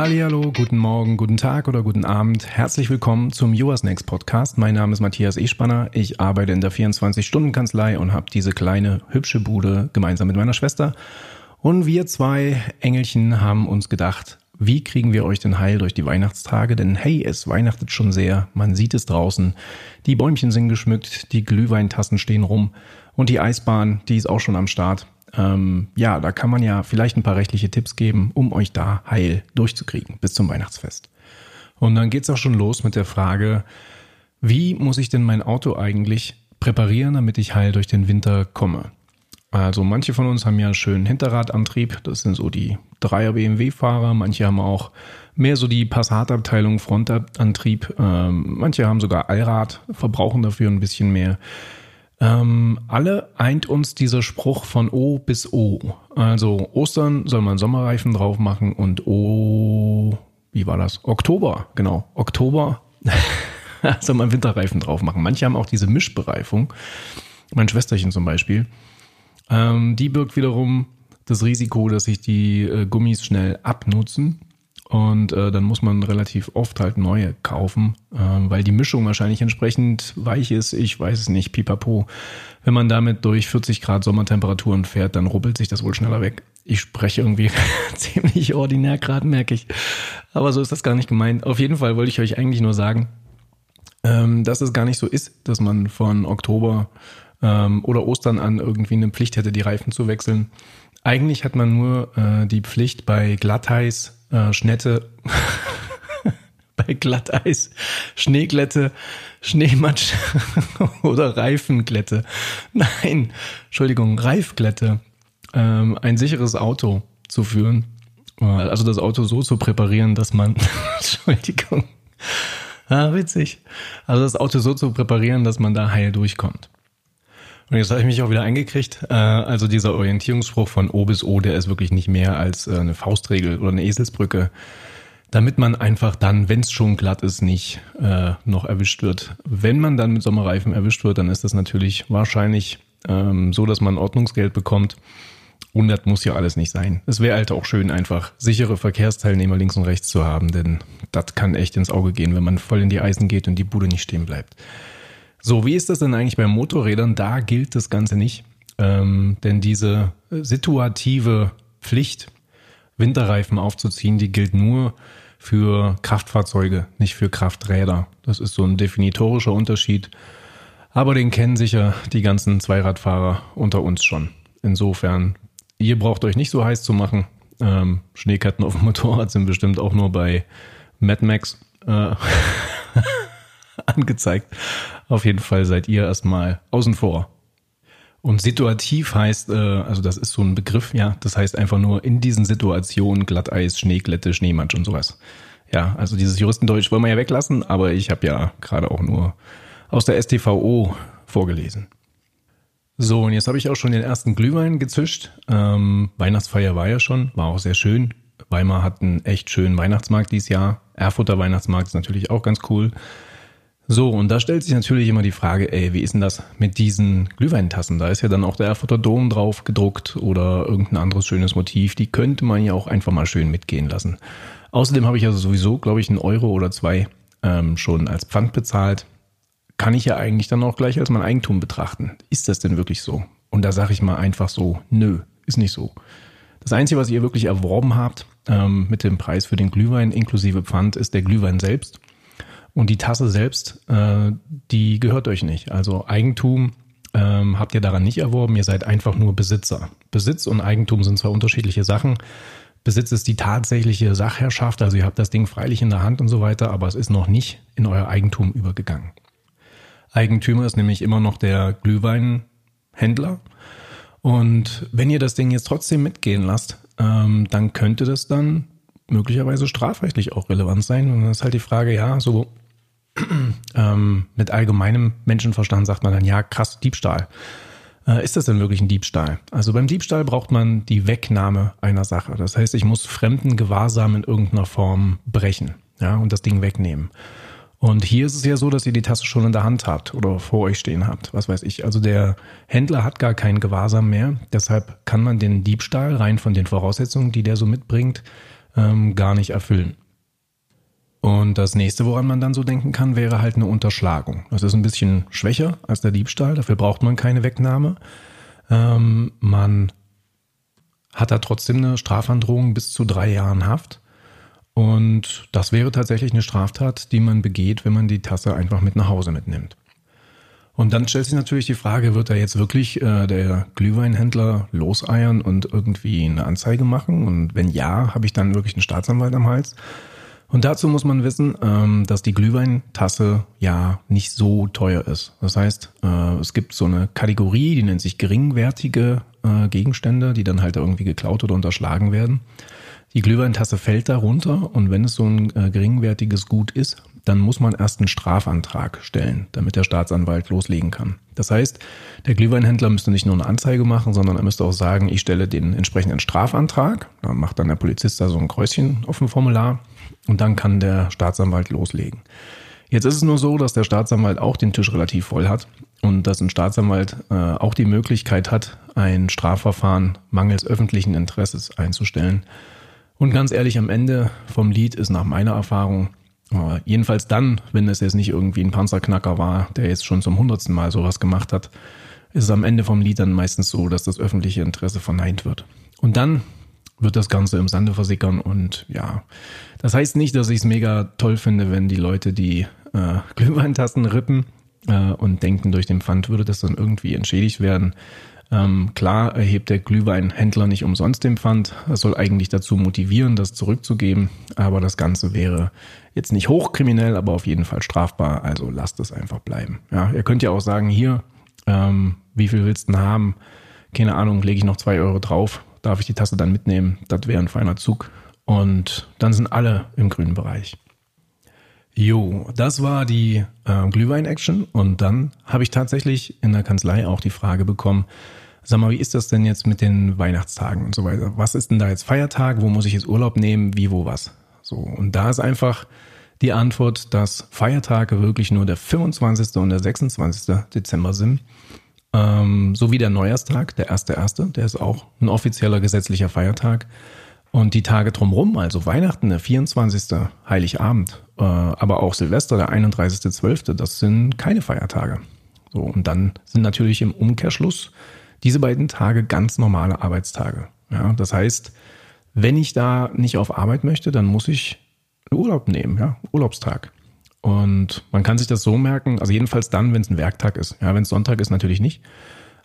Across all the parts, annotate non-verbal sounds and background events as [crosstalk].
Hallo, guten Morgen, guten Tag oder guten Abend. Herzlich willkommen zum Next Podcast. Mein Name ist Matthias Espanner. Ich arbeite in der 24-Stunden-Kanzlei und habe diese kleine, hübsche Bude gemeinsam mit meiner Schwester. Und wir zwei Engelchen haben uns gedacht, wie kriegen wir euch denn heil durch die Weihnachtstage? Denn hey, es weihnachtet schon sehr, man sieht es draußen. Die Bäumchen sind geschmückt, die Glühweintassen stehen rum und die Eisbahn, die ist auch schon am Start. Ähm, ja, da kann man ja vielleicht ein paar rechtliche Tipps geben, um euch da heil durchzukriegen bis zum Weihnachtsfest. Und dann geht's auch schon los mit der Frage, wie muss ich denn mein Auto eigentlich präparieren, damit ich heil durch den Winter komme? Also manche von uns haben ja einen schönen Hinterradantrieb, das sind so die Dreier BMW-Fahrer, manche haben auch mehr so die Passat-Abteilung Frontantrieb, ähm, manche haben sogar Allrad, verbrauchen dafür ein bisschen mehr. Ähm, alle eint uns dieser Spruch von O bis O. Also Ostern soll man Sommerreifen drauf machen und O, wie war das? Oktober, genau. Oktober [laughs] soll man Winterreifen drauf machen. Manche haben auch diese Mischbereifung. Mein Schwesterchen zum Beispiel. Ähm, die birgt wiederum das Risiko, dass sich die äh, Gummis schnell abnutzen und äh, dann muss man relativ oft halt neue kaufen, äh, weil die Mischung wahrscheinlich entsprechend weich ist. Ich weiß es nicht, pipapo. Wenn man damit durch 40 Grad Sommertemperaturen fährt, dann rubbelt sich das wohl schneller weg. Ich spreche irgendwie [laughs] ziemlich ordinär gerade, merke ich. Aber so ist das gar nicht gemeint. Auf jeden Fall wollte ich euch eigentlich nur sagen, ähm, dass es gar nicht so ist, dass man von Oktober ähm, oder Ostern an irgendwie eine Pflicht hätte, die Reifen zu wechseln. Eigentlich hat man nur äh, die Pflicht bei Glatteis äh, Schnette, [laughs] bei Glatteis, Schneeglätte, Schneematsch [laughs] oder Reifenglätte. Nein, Entschuldigung, Reifglätte. Ähm, ein sicheres Auto zu führen. Also das Auto so zu präparieren, dass man, [laughs] Entschuldigung, ah, witzig. Also das Auto so zu präparieren, dass man da heil durchkommt. Und jetzt habe ich mich auch wieder eingekriegt. Äh, also dieser Orientierungsspruch von O bis O, der ist wirklich nicht mehr als äh, eine Faustregel oder eine Eselsbrücke, damit man einfach dann, wenn es schon glatt ist, nicht äh, noch erwischt wird. Wenn man dann mit Sommerreifen erwischt wird, dann ist das natürlich wahrscheinlich ähm, so, dass man Ordnungsgeld bekommt. Und das muss ja alles nicht sein. Es wäre halt auch schön, einfach sichere Verkehrsteilnehmer links und rechts zu haben, denn das kann echt ins Auge gehen, wenn man voll in die Eisen geht und die Bude nicht stehen bleibt. So, wie ist das denn eigentlich bei Motorrädern? Da gilt das Ganze nicht. Ähm, denn diese situative Pflicht, Winterreifen aufzuziehen, die gilt nur für Kraftfahrzeuge, nicht für Krafträder. Das ist so ein definitorischer Unterschied. Aber den kennen sicher die ganzen Zweiradfahrer unter uns schon. Insofern, ihr braucht euch nicht so heiß zu machen. Ähm, Schneekatten auf dem Motorrad sind bestimmt auch nur bei Mad Max. Äh, [laughs] angezeigt. Auf jeden Fall seid ihr erstmal außen vor. Und situativ heißt, äh, also das ist so ein Begriff, ja, das heißt einfach nur in diesen Situationen Glatteis, Schneeglätte, Schneematsch und sowas. Ja, also dieses Juristendeutsch wollen wir ja weglassen, aber ich habe ja gerade auch nur aus der STVO vorgelesen. So, und jetzt habe ich auch schon den ersten Glühwein gezischt. Ähm, Weihnachtsfeier war ja schon, war auch sehr schön. Weimar hat einen echt schönen Weihnachtsmarkt dieses Jahr. Erfurter Weihnachtsmarkt ist natürlich auch ganz cool. So, und da stellt sich natürlich immer die Frage, ey, wie ist denn das mit diesen Glühweintassen? Da ist ja dann auch der Erfurter Dom drauf gedruckt oder irgendein anderes schönes Motiv. Die könnte man ja auch einfach mal schön mitgehen lassen. Außerdem habe ich also sowieso, glaube ich, einen Euro oder zwei ähm, schon als Pfand bezahlt. Kann ich ja eigentlich dann auch gleich als mein Eigentum betrachten. Ist das denn wirklich so? Und da sage ich mal einfach so, nö, ist nicht so. Das Einzige, was ihr wirklich erworben habt ähm, mit dem Preis für den Glühwein inklusive Pfand, ist der Glühwein selbst. Und die Tasse selbst, äh, die gehört euch nicht. Also Eigentum ähm, habt ihr daran nicht erworben, ihr seid einfach nur Besitzer. Besitz und Eigentum sind zwar unterschiedliche Sachen. Besitz ist die tatsächliche Sachherrschaft, also ihr habt das Ding freilich in der Hand und so weiter, aber es ist noch nicht in euer Eigentum übergegangen. Eigentümer ist nämlich immer noch der Glühweinhändler. Und wenn ihr das Ding jetzt trotzdem mitgehen lasst, ähm, dann könnte das dann möglicherweise strafrechtlich auch relevant sein. Und dann ist halt die Frage, ja, so [clears throat] ähm, mit allgemeinem Menschenverstand sagt man dann, ja, krass, Diebstahl. Äh, ist das denn wirklich ein Diebstahl? Also beim Diebstahl braucht man die Wegnahme einer Sache. Das heißt, ich muss fremden Gewahrsam in irgendeiner Form brechen, ja, und das Ding wegnehmen. Und hier ist es ja so, dass ihr die Tasse schon in der Hand habt oder vor euch stehen habt, was weiß ich. Also der Händler hat gar keinen Gewahrsam mehr. Deshalb kann man den Diebstahl rein von den Voraussetzungen, die der so mitbringt, ähm, gar nicht erfüllen. Und das nächste, woran man dann so denken kann, wäre halt eine Unterschlagung. Das ist ein bisschen schwächer als der Diebstahl, dafür braucht man keine Wegnahme. Ähm, man hat da trotzdem eine Strafandrohung bis zu drei Jahren Haft. Und das wäre tatsächlich eine Straftat, die man begeht, wenn man die Tasse einfach mit nach Hause mitnimmt. Und dann stellt sich natürlich die Frage, wird da jetzt wirklich äh, der Glühweinhändler loseiern und irgendwie eine Anzeige machen? Und wenn ja, habe ich dann wirklich einen Staatsanwalt am Hals? Und dazu muss man wissen, ähm, dass die Glühweintasse ja nicht so teuer ist. Das heißt, äh, es gibt so eine Kategorie, die nennt sich geringwertige äh, Gegenstände, die dann halt irgendwie geklaut oder unterschlagen werden. Die Glühweintasse fällt darunter und wenn es so ein äh, geringwertiges Gut ist, dann muss man erst einen Strafantrag stellen, damit der Staatsanwalt loslegen kann. Das heißt, der Glühweinhändler müsste nicht nur eine Anzeige machen, sondern er müsste auch sagen, ich stelle den entsprechenden Strafantrag. Da macht dann der Polizist da so ein Kreuzchen auf dem Formular und dann kann der Staatsanwalt loslegen. Jetzt ist es nur so, dass der Staatsanwalt auch den Tisch relativ voll hat und dass ein Staatsanwalt äh, auch die Möglichkeit hat, ein Strafverfahren mangels öffentlichen Interesses einzustellen. Und ganz ehrlich, am Ende vom Lied ist nach meiner Erfahrung aber jedenfalls dann, wenn es jetzt nicht irgendwie ein Panzerknacker war, der jetzt schon zum hundertsten Mal sowas gemacht hat, ist es am Ende vom Lied dann meistens so, dass das öffentliche Interesse verneint wird. Und dann wird das Ganze im Sande versickern und ja, das heißt nicht, dass ich es mega toll finde, wenn die Leute die äh, [laughs] Glühweintassen rippen äh, und denken, durch den Pfand würde das dann irgendwie entschädigt werden. Ähm, klar erhebt der Glühweinhändler nicht umsonst den Pfand. Das soll eigentlich dazu motivieren, das zurückzugeben. Aber das Ganze wäre jetzt nicht hochkriminell, aber auf jeden Fall strafbar. Also lasst es einfach bleiben. Ja, ihr könnt ja auch sagen, hier, ähm, wie viel willst du denn haben? Keine Ahnung, lege ich noch zwei Euro drauf. Darf ich die Tasse dann mitnehmen? Das wäre ein feiner Zug. Und dann sind alle im grünen Bereich. Jo, das war die äh, Glühwein-Action. Und dann habe ich tatsächlich in der Kanzlei auch die Frage bekommen, Sag mal, wie ist das denn jetzt mit den Weihnachtstagen und so weiter? Was ist denn da jetzt Feiertag? Wo muss ich jetzt Urlaub nehmen? Wie, wo, was? So. Und da ist einfach die Antwort, dass Feiertage wirklich nur der 25. und der 26. Dezember sind. Ähm, sowie der Neujahrstag, der 1.1., der ist auch ein offizieller gesetzlicher Feiertag. Und die Tage drumherum, also Weihnachten, der 24., Heiligabend, äh, aber auch Silvester, der 31.12., das sind keine Feiertage. So, und dann sind natürlich im Umkehrschluss diese beiden Tage ganz normale Arbeitstage. Ja, das heißt, wenn ich da nicht auf Arbeit möchte, dann muss ich Urlaub nehmen, ja, Urlaubstag. Und man kann sich das so merken, also jedenfalls dann, wenn es ein Werktag ist. Ja, wenn es Sonntag ist, natürlich nicht.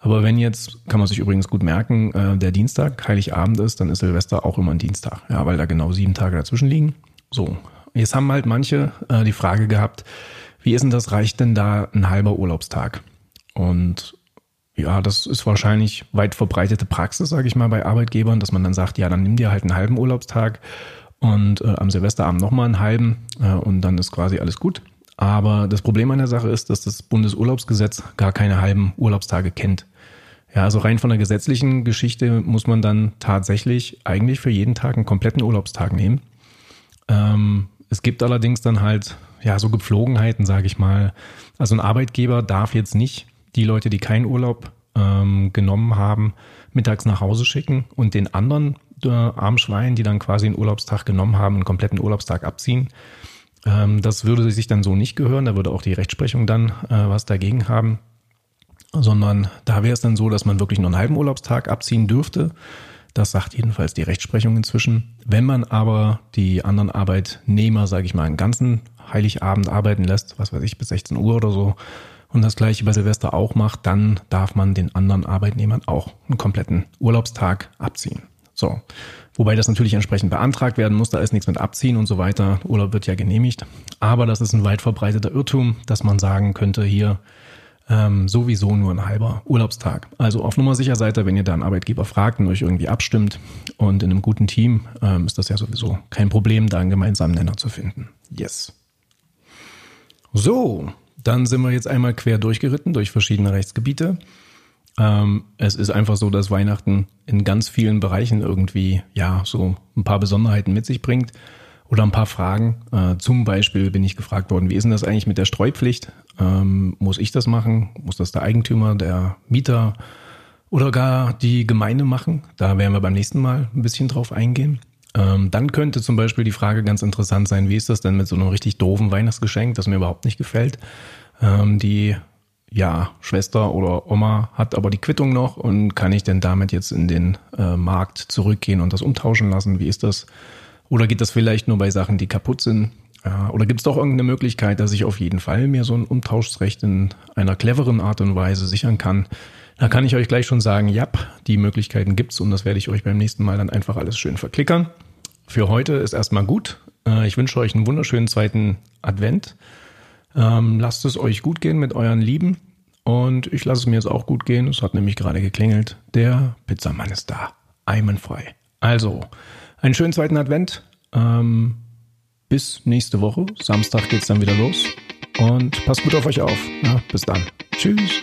Aber wenn jetzt, kann man sich übrigens gut merken, äh, der Dienstag Heiligabend ist, dann ist Silvester auch immer ein Dienstag. Ja, weil da genau sieben Tage dazwischen liegen. So. Jetzt haben halt manche äh, die Frage gehabt, wie ist denn das, reicht denn da ein halber Urlaubstag? Und ja, das ist wahrscheinlich weit verbreitete Praxis, sage ich mal, bei Arbeitgebern, dass man dann sagt, ja, dann nimm dir halt einen halben Urlaubstag und äh, am Silvesterabend nochmal einen halben äh, und dann ist quasi alles gut. Aber das Problem an der Sache ist, dass das Bundesurlaubsgesetz gar keine halben Urlaubstage kennt. Ja, also rein von der gesetzlichen Geschichte muss man dann tatsächlich eigentlich für jeden Tag einen kompletten Urlaubstag nehmen. Ähm, es gibt allerdings dann halt ja so Gepflogenheiten, sage ich mal. Also ein Arbeitgeber darf jetzt nicht die Leute, die keinen Urlaub ähm, genommen haben, mittags nach Hause schicken und den anderen äh, Armschweinen, die dann quasi einen Urlaubstag genommen haben, einen kompletten Urlaubstag abziehen. Ähm, das würde sich dann so nicht gehören. Da würde auch die Rechtsprechung dann äh, was dagegen haben. Sondern da wäre es dann so, dass man wirklich nur einen halben Urlaubstag abziehen dürfte. Das sagt jedenfalls die Rechtsprechung inzwischen. Wenn man aber die anderen Arbeitnehmer, sage ich mal, einen ganzen Heiligabend arbeiten lässt, was weiß ich, bis 16 Uhr oder so, und das gleiche bei Silvester auch macht, dann darf man den anderen Arbeitnehmern auch einen kompletten Urlaubstag abziehen. So. Wobei das natürlich entsprechend beantragt werden muss, da ist nichts mit abziehen und so weiter. Urlaub wird ja genehmigt. Aber das ist ein weit verbreiteter Irrtum, dass man sagen könnte, hier ähm, sowieso nur ein halber Urlaubstag. Also auf Nummer sicher seid ihr, wenn ihr da einen Arbeitgeber fragt und euch irgendwie abstimmt und in einem guten Team, ähm, ist das ja sowieso kein Problem, da einen gemeinsamen Nenner zu finden. Yes. So, dann sind wir jetzt einmal quer durchgeritten durch verschiedene Rechtsgebiete. Ähm, es ist einfach so, dass Weihnachten in ganz vielen Bereichen irgendwie ja so ein paar Besonderheiten mit sich bringt oder ein paar Fragen. Äh, zum Beispiel bin ich gefragt worden, wie ist denn das eigentlich mit der Streupflicht? Ähm, muss ich das machen? Muss das der Eigentümer, der Mieter oder gar die Gemeinde machen? Da werden wir beim nächsten Mal ein bisschen drauf eingehen. Ähm, dann könnte zum Beispiel die Frage ganz interessant sein, wie ist das denn mit so einem richtig doofen Weihnachtsgeschenk, das mir überhaupt nicht gefällt? Ähm, die ja, Schwester oder Oma hat aber die Quittung noch und kann ich denn damit jetzt in den äh, Markt zurückgehen und das umtauschen lassen? Wie ist das? Oder geht das vielleicht nur bei Sachen, die kaputt sind? Oder gibt es doch irgendeine Möglichkeit, dass ich auf jeden Fall mir so ein Umtauschrecht in einer cleveren Art und Weise sichern kann? Da kann ich euch gleich schon sagen, ja, die Möglichkeiten gibt's und das werde ich euch beim nächsten Mal dann einfach alles schön verklickern. Für heute ist erstmal gut. Äh, ich wünsche euch einen wunderschönen zweiten Advent. Ähm, lasst es euch gut gehen mit euren Lieben. Und ich lasse es mir jetzt auch gut gehen. Es hat nämlich gerade geklingelt. Der Pizzamann ist da. Eimenfrei. Also, einen schönen zweiten Advent. Ähm, bis nächste Woche. Samstag geht's dann wieder los. Und passt gut auf euch auf. Ja, bis dann. Tschüss.